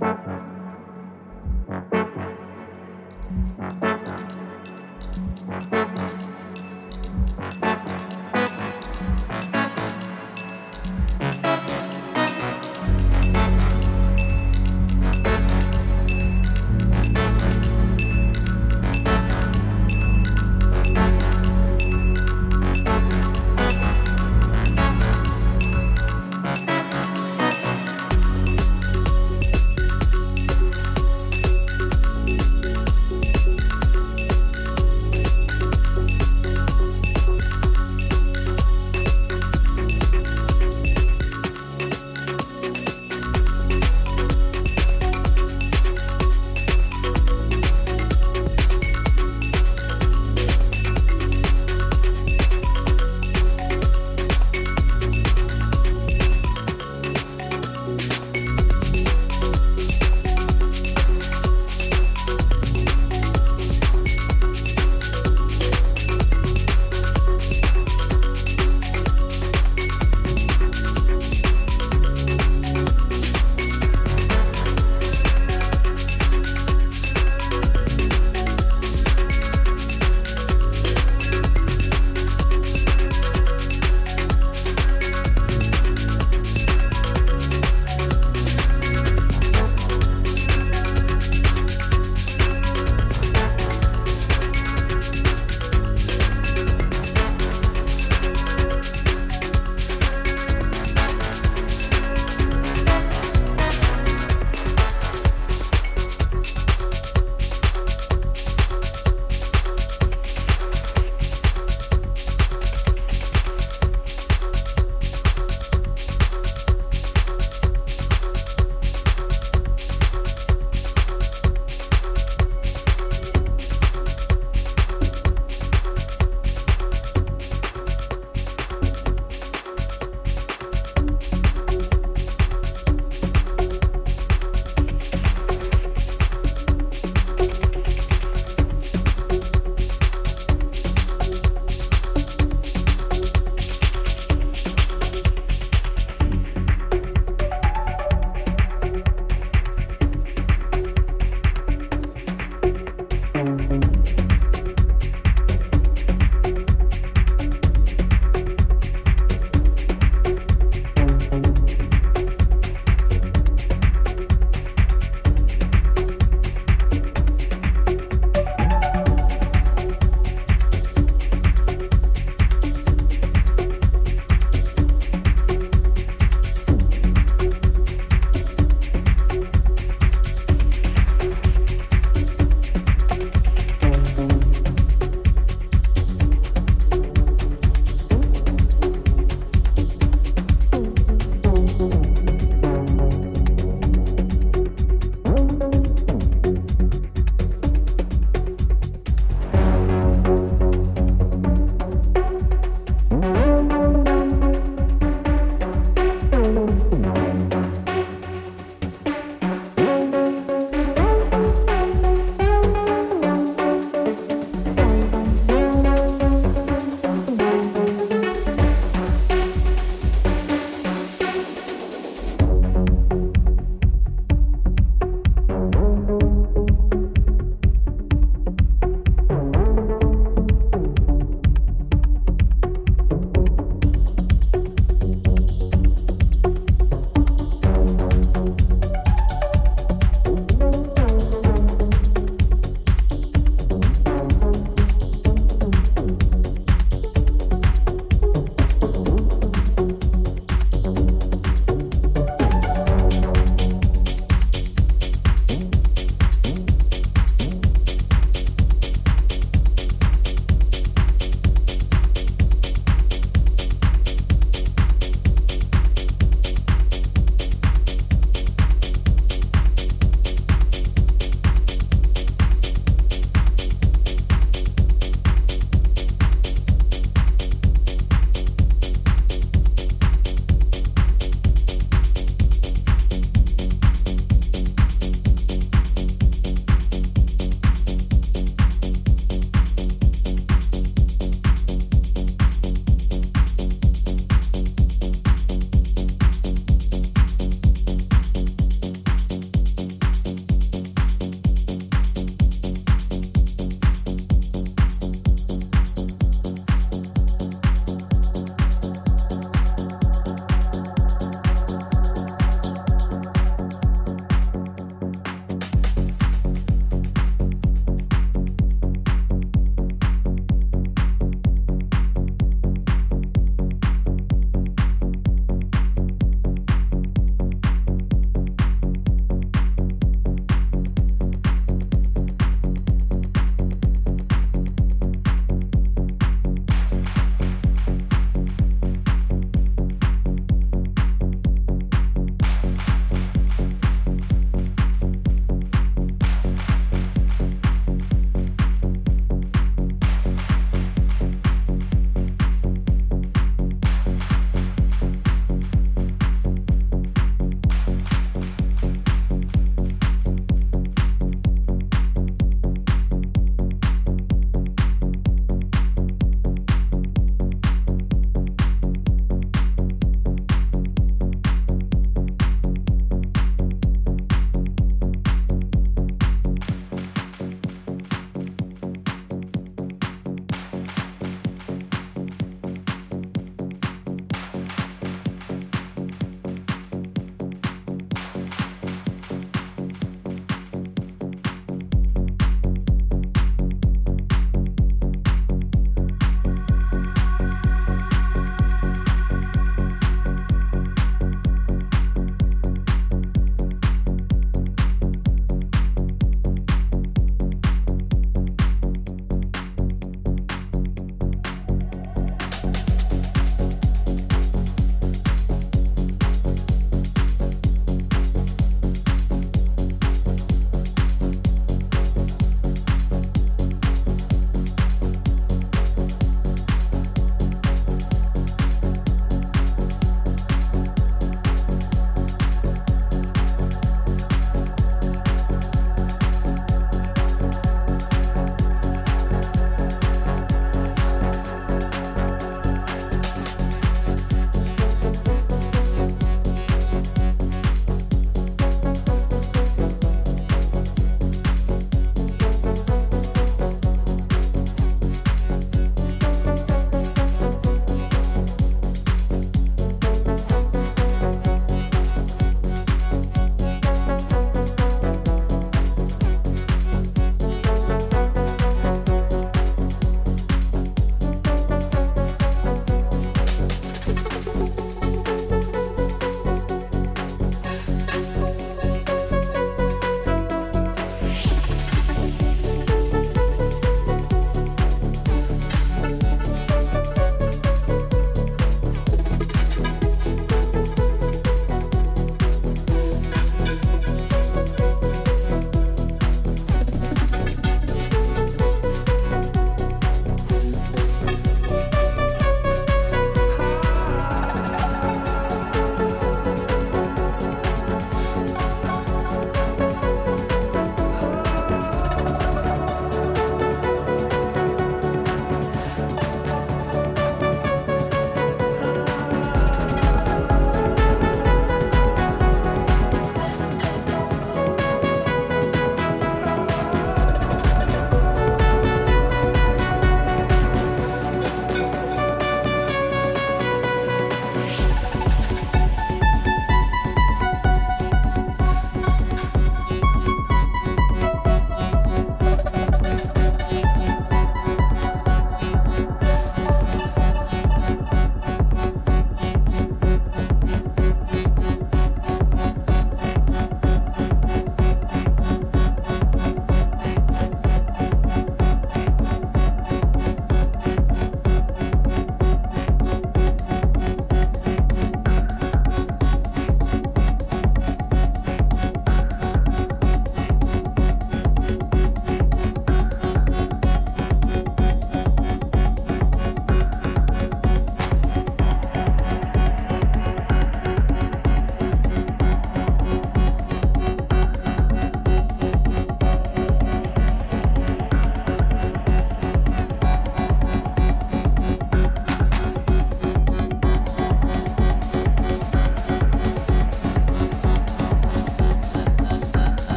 Bye.